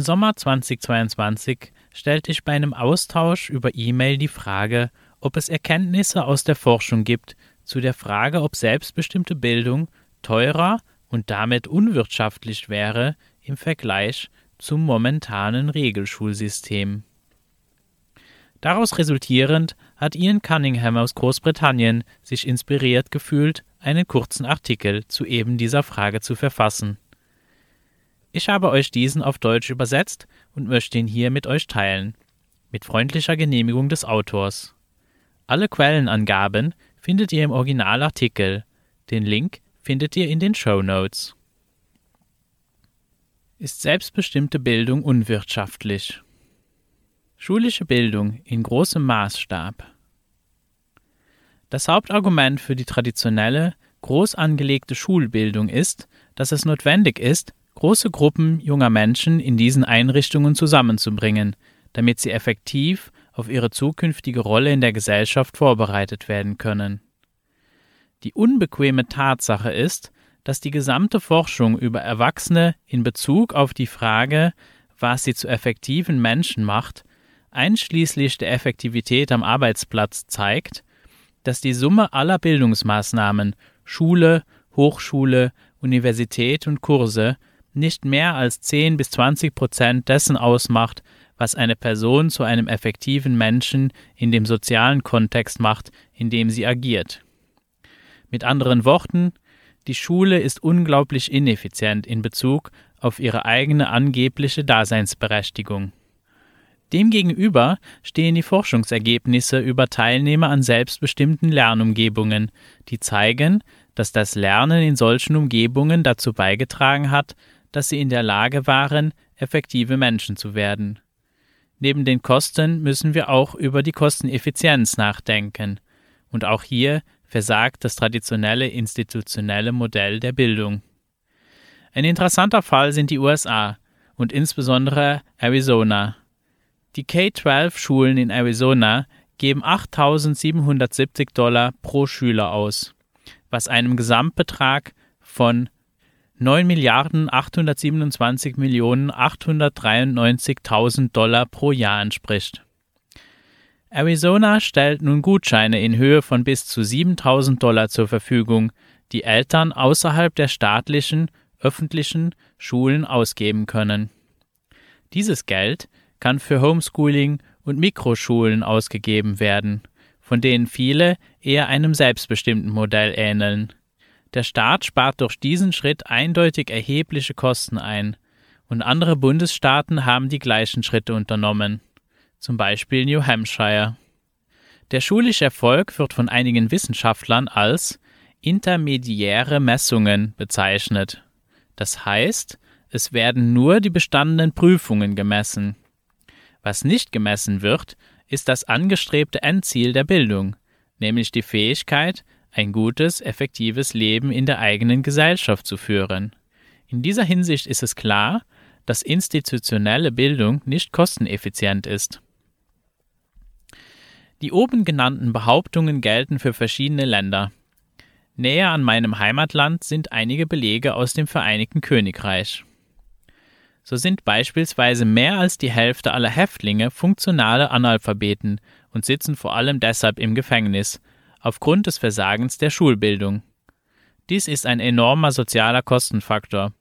Im Sommer 2022 stellte ich bei einem Austausch über E-Mail die Frage, ob es Erkenntnisse aus der Forschung gibt zu der Frage, ob selbstbestimmte Bildung teurer und damit unwirtschaftlich wäre im Vergleich zum momentanen Regelschulsystem. Daraus resultierend hat Ian Cunningham aus Großbritannien sich inspiriert gefühlt, einen kurzen Artikel zu eben dieser Frage zu verfassen. Ich habe euch diesen auf Deutsch übersetzt und möchte ihn hier mit euch teilen. Mit freundlicher Genehmigung des Autors. Alle Quellenangaben findet ihr im Originalartikel. Den Link findet ihr in den Show Notes. Ist selbstbestimmte Bildung unwirtschaftlich? Schulische Bildung in großem Maßstab. Das Hauptargument für die traditionelle, groß angelegte Schulbildung ist, dass es notwendig ist, große Gruppen junger Menschen in diesen Einrichtungen zusammenzubringen, damit sie effektiv auf ihre zukünftige Rolle in der Gesellschaft vorbereitet werden können. Die unbequeme Tatsache ist, dass die gesamte Forschung über Erwachsene in Bezug auf die Frage, was sie zu effektiven Menschen macht, einschließlich der Effektivität am Arbeitsplatz zeigt, dass die Summe aller Bildungsmaßnahmen Schule, Hochschule, Universität und Kurse nicht mehr als 10 bis 20 Prozent dessen ausmacht, was eine Person zu einem effektiven Menschen in dem sozialen Kontext macht, in dem sie agiert. Mit anderen Worten, die Schule ist unglaublich ineffizient in Bezug auf ihre eigene angebliche Daseinsberechtigung. Demgegenüber stehen die Forschungsergebnisse über Teilnehmer an selbstbestimmten Lernumgebungen, die zeigen, dass das Lernen in solchen Umgebungen dazu beigetragen hat, dass sie in der Lage waren, effektive Menschen zu werden. Neben den Kosten müssen wir auch über die Kosteneffizienz nachdenken. Und auch hier versagt das traditionelle institutionelle Modell der Bildung. Ein interessanter Fall sind die USA und insbesondere Arizona. Die K-12-Schulen in Arizona geben 8.770 Dollar pro Schüler aus, was einem Gesamtbetrag von 9 Milliarden 827 Millionen 893.000 Dollar pro Jahr entspricht. Arizona stellt nun Gutscheine in Höhe von bis zu 7000 Dollar zur Verfügung, die Eltern außerhalb der staatlichen, öffentlichen Schulen ausgeben können. Dieses Geld kann für Homeschooling und Mikroschulen ausgegeben werden, von denen viele eher einem selbstbestimmten Modell ähneln. Der Staat spart durch diesen Schritt eindeutig erhebliche Kosten ein, und andere Bundesstaaten haben die gleichen Schritte unternommen, zum Beispiel New Hampshire. Der schulische Erfolg wird von einigen Wissenschaftlern als intermediäre Messungen bezeichnet. Das heißt, es werden nur die bestandenen Prüfungen gemessen. Was nicht gemessen wird, ist das angestrebte Endziel der Bildung, nämlich die Fähigkeit, ein gutes, effektives Leben in der eigenen Gesellschaft zu führen. In dieser Hinsicht ist es klar, dass institutionelle Bildung nicht kosteneffizient ist. Die oben genannten Behauptungen gelten für verschiedene Länder. Näher an meinem Heimatland sind einige Belege aus dem Vereinigten Königreich. So sind beispielsweise mehr als die Hälfte aller Häftlinge funktionale Analphabeten und sitzen vor allem deshalb im Gefängnis, aufgrund des Versagens der Schulbildung. Dies ist ein enormer sozialer Kostenfaktor.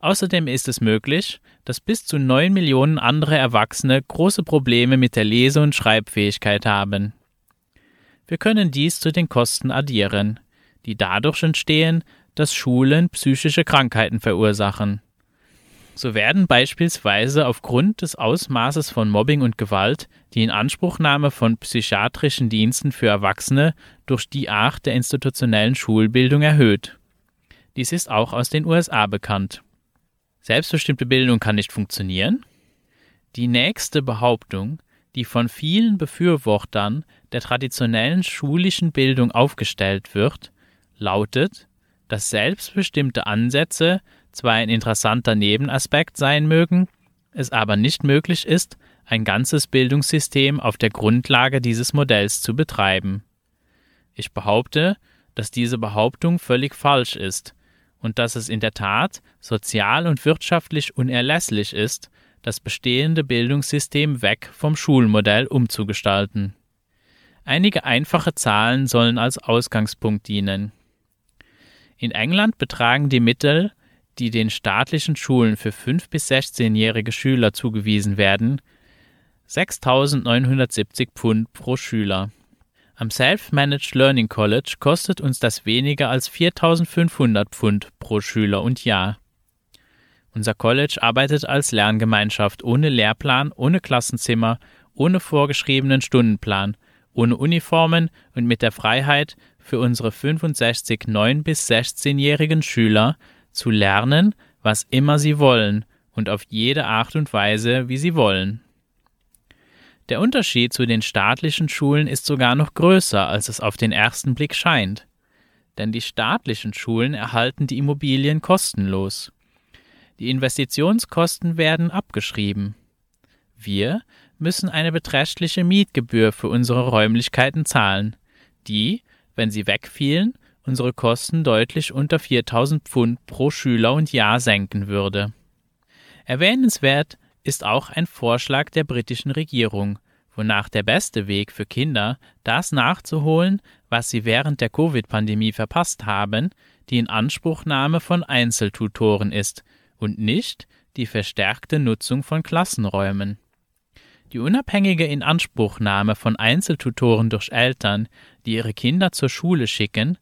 Außerdem ist es möglich, dass bis zu neun Millionen andere Erwachsene große Probleme mit der Lese- und Schreibfähigkeit haben. Wir können dies zu den Kosten addieren, die dadurch entstehen, dass Schulen psychische Krankheiten verursachen. So werden beispielsweise aufgrund des Ausmaßes von Mobbing und Gewalt die Inanspruchnahme von psychiatrischen Diensten für Erwachsene durch die Art der institutionellen Schulbildung erhöht. Dies ist auch aus den USA bekannt. Selbstbestimmte Bildung kann nicht funktionieren? Die nächste Behauptung, die von vielen Befürwortern der traditionellen schulischen Bildung aufgestellt wird, lautet, dass selbstbestimmte Ansätze zwar ein interessanter Nebenaspekt sein mögen, es aber nicht möglich ist, ein ganzes Bildungssystem auf der Grundlage dieses Modells zu betreiben. Ich behaupte, dass diese Behauptung völlig falsch ist und dass es in der Tat sozial und wirtschaftlich unerlässlich ist, das bestehende Bildungssystem weg vom Schulmodell umzugestalten. Einige einfache Zahlen sollen als Ausgangspunkt dienen. In England betragen die Mittel, die den staatlichen Schulen für 5- bis 16-jährige Schüler zugewiesen werden, 6.970 Pfund pro Schüler. Am Self-Managed Learning College kostet uns das weniger als 4.500 Pfund pro Schüler und Jahr. Unser College arbeitet als Lerngemeinschaft ohne Lehrplan, ohne Klassenzimmer, ohne vorgeschriebenen Stundenplan, ohne Uniformen und mit der Freiheit für unsere 65 9- bis 16-jährigen Schüler zu lernen, was immer sie wollen und auf jede Art und Weise, wie sie wollen. Der Unterschied zu den staatlichen Schulen ist sogar noch größer, als es auf den ersten Blick scheint. Denn die staatlichen Schulen erhalten die Immobilien kostenlos. Die Investitionskosten werden abgeschrieben. Wir müssen eine beträchtliche Mietgebühr für unsere Räumlichkeiten zahlen, die, wenn sie wegfielen, unsere Kosten deutlich unter 4000 Pfund pro Schüler und Jahr senken würde. Erwähnenswert ist auch ein Vorschlag der britischen Regierung, wonach der beste Weg für Kinder, das nachzuholen, was sie während der Covid-Pandemie verpasst haben, die Inanspruchnahme von Einzeltutoren ist und nicht die verstärkte Nutzung von Klassenräumen. Die unabhängige Inanspruchnahme von Einzeltutoren durch Eltern, die ihre Kinder zur Schule schicken,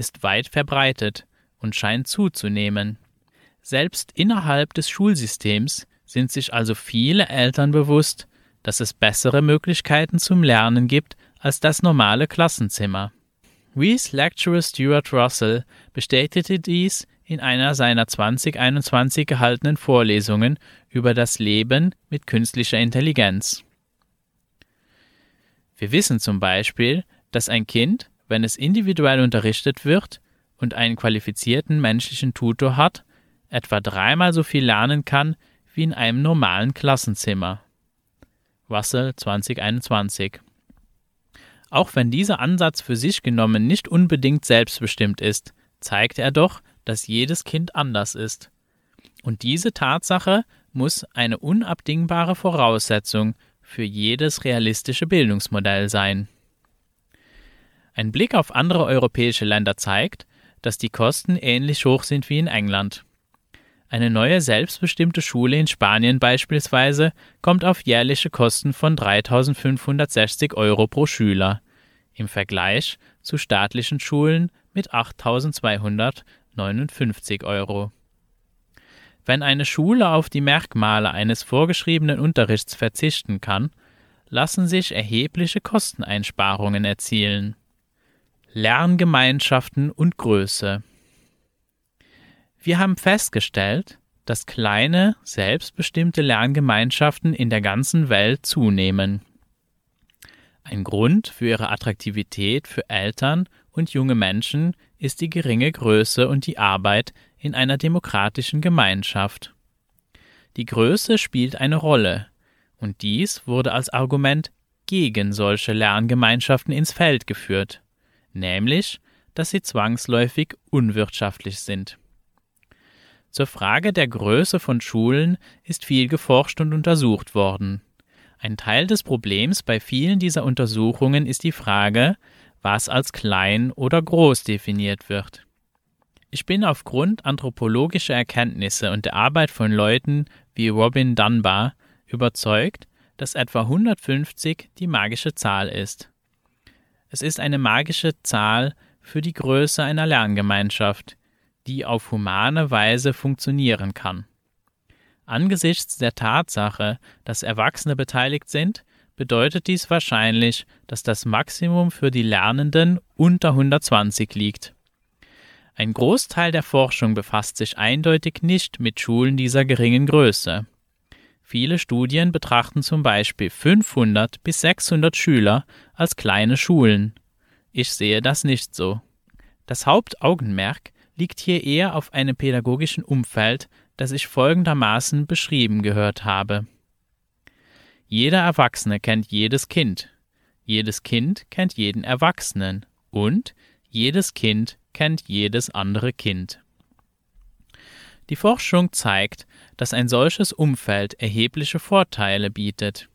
ist weit verbreitet und scheint zuzunehmen. Selbst innerhalb des Schulsystems sind sich also viele Eltern bewusst, dass es bessere Möglichkeiten zum Lernen gibt als das normale Klassenzimmer. Rees Lecturer Stuart Russell bestätigte dies in einer seiner 2021 gehaltenen Vorlesungen über das Leben mit künstlicher Intelligenz. Wir wissen zum Beispiel, dass ein Kind, wenn es individuell unterrichtet wird und einen qualifizierten menschlichen Tutor hat, etwa dreimal so viel lernen kann wie in einem normalen Klassenzimmer. Russell 2021 Auch wenn dieser Ansatz für sich genommen nicht unbedingt selbstbestimmt ist, zeigt er doch, dass jedes Kind anders ist. Und diese Tatsache muss eine unabdingbare Voraussetzung für jedes realistische Bildungsmodell sein. Ein Blick auf andere europäische Länder zeigt, dass die Kosten ähnlich hoch sind wie in England. Eine neue selbstbestimmte Schule in Spanien beispielsweise kommt auf jährliche Kosten von 3.560 Euro pro Schüler, im Vergleich zu staatlichen Schulen mit 8.200 59 Euro. Wenn eine Schule auf die Merkmale eines vorgeschriebenen Unterrichts verzichten kann, lassen sich erhebliche Kosteneinsparungen erzielen. Lerngemeinschaften und Größe Wir haben festgestellt, dass kleine, selbstbestimmte Lerngemeinschaften in der ganzen Welt zunehmen. Ein Grund für ihre Attraktivität für Eltern und junge Menschen ist die geringe Größe und die Arbeit in einer demokratischen Gemeinschaft. Die Größe spielt eine Rolle, und dies wurde als Argument gegen solche Lerngemeinschaften ins Feld geführt, nämlich, dass sie zwangsläufig unwirtschaftlich sind. Zur Frage der Größe von Schulen ist viel geforscht und untersucht worden. Ein Teil des Problems bei vielen dieser Untersuchungen ist die Frage, was als klein oder groß definiert wird. Ich bin aufgrund anthropologischer Erkenntnisse und der Arbeit von Leuten wie Robin Dunbar überzeugt, dass etwa 150 die magische Zahl ist. Es ist eine magische Zahl für die Größe einer Lerngemeinschaft, die auf humane Weise funktionieren kann. Angesichts der Tatsache, dass Erwachsene beteiligt sind, bedeutet dies wahrscheinlich, dass das Maximum für die Lernenden unter 120 liegt. Ein Großteil der Forschung befasst sich eindeutig nicht mit Schulen dieser geringen Größe. Viele Studien betrachten zum Beispiel 500 bis 600 Schüler als kleine Schulen. Ich sehe das nicht so. Das Hauptaugenmerk liegt hier eher auf einem pädagogischen Umfeld, das ich folgendermaßen beschrieben gehört habe. Jeder Erwachsene kennt jedes Kind. Jedes Kind kennt jeden Erwachsenen. Und jedes Kind kennt jedes andere Kind. Die Forschung zeigt, dass ein solches Umfeld erhebliche Vorteile bietet.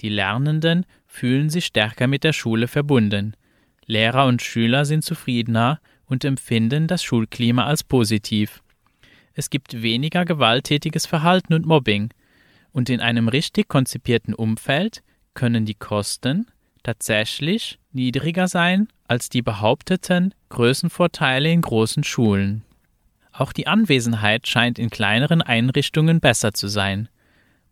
Die Lernenden fühlen sich stärker mit der Schule verbunden. Lehrer und Schüler sind zufriedener und empfinden das Schulklima als positiv. Es gibt weniger gewalttätiges Verhalten und Mobbing, und in einem richtig konzipierten Umfeld können die Kosten tatsächlich niedriger sein als die behaupteten Größenvorteile in großen Schulen. Auch die Anwesenheit scheint in kleineren Einrichtungen besser zu sein,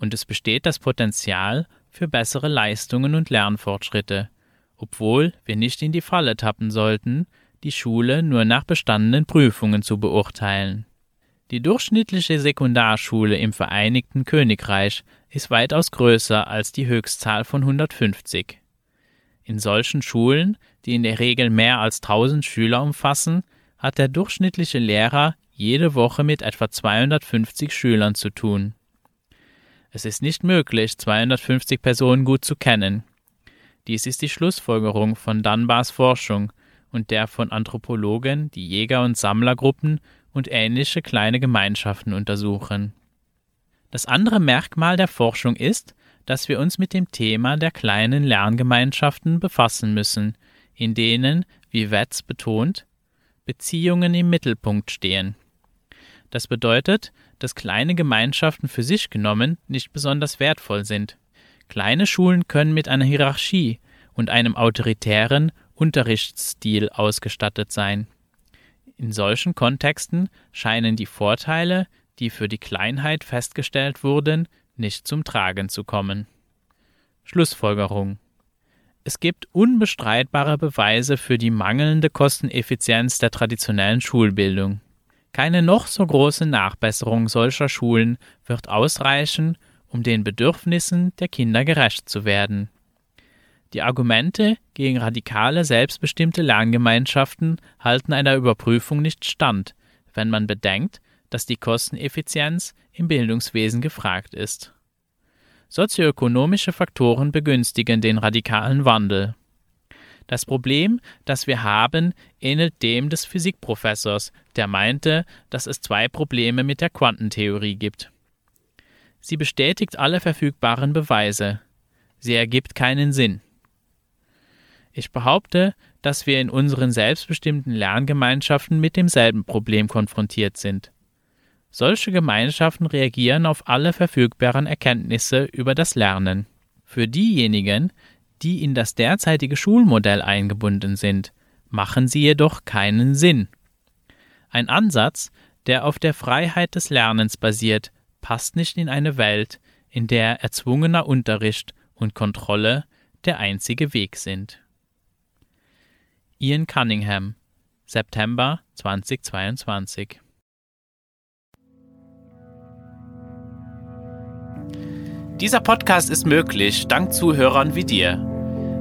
und es besteht das Potenzial für bessere Leistungen und Lernfortschritte, obwohl wir nicht in die Falle tappen sollten, die Schule nur nach bestandenen Prüfungen zu beurteilen. Die durchschnittliche Sekundarschule im Vereinigten Königreich ist weitaus größer als die Höchstzahl von 150. In solchen Schulen, die in der Regel mehr als 1000 Schüler umfassen, hat der durchschnittliche Lehrer jede Woche mit etwa 250 Schülern zu tun. Es ist nicht möglich, 250 Personen gut zu kennen. Dies ist die Schlussfolgerung von Dunbars Forschung und der von Anthropologen die Jäger- und Sammlergruppen und ähnliche kleine Gemeinschaften untersuchen. Das andere Merkmal der Forschung ist, dass wir uns mit dem Thema der kleinen Lerngemeinschaften befassen müssen, in denen, wie Wetz betont, Beziehungen im Mittelpunkt stehen. Das bedeutet, dass kleine Gemeinschaften für sich genommen nicht besonders wertvoll sind. Kleine Schulen können mit einer Hierarchie und einem autoritären Unterrichtsstil ausgestattet sein. In solchen Kontexten scheinen die Vorteile, die für die Kleinheit festgestellt wurden, nicht zum Tragen zu kommen. Schlussfolgerung Es gibt unbestreitbare Beweise für die mangelnde Kosteneffizienz der traditionellen Schulbildung. Keine noch so große Nachbesserung solcher Schulen wird ausreichen, um den Bedürfnissen der Kinder gerecht zu werden. Die Argumente gegen radikale selbstbestimmte Lerngemeinschaften halten einer Überprüfung nicht stand, wenn man bedenkt, dass die Kosteneffizienz im Bildungswesen gefragt ist. Sozioökonomische Faktoren begünstigen den radikalen Wandel. Das Problem, das wir haben, ähnelt dem des Physikprofessors, der meinte, dass es zwei Probleme mit der Quantentheorie gibt. Sie bestätigt alle verfügbaren Beweise. Sie ergibt keinen Sinn. Ich behaupte, dass wir in unseren selbstbestimmten Lerngemeinschaften mit demselben Problem konfrontiert sind. Solche Gemeinschaften reagieren auf alle verfügbaren Erkenntnisse über das Lernen. Für diejenigen, die in das derzeitige Schulmodell eingebunden sind, machen sie jedoch keinen Sinn. Ein Ansatz, der auf der Freiheit des Lernens basiert, passt nicht in eine Welt, in der erzwungener Unterricht und Kontrolle der einzige Weg sind. Ian Cunningham, September 2022. Dieser Podcast ist möglich dank Zuhörern wie dir.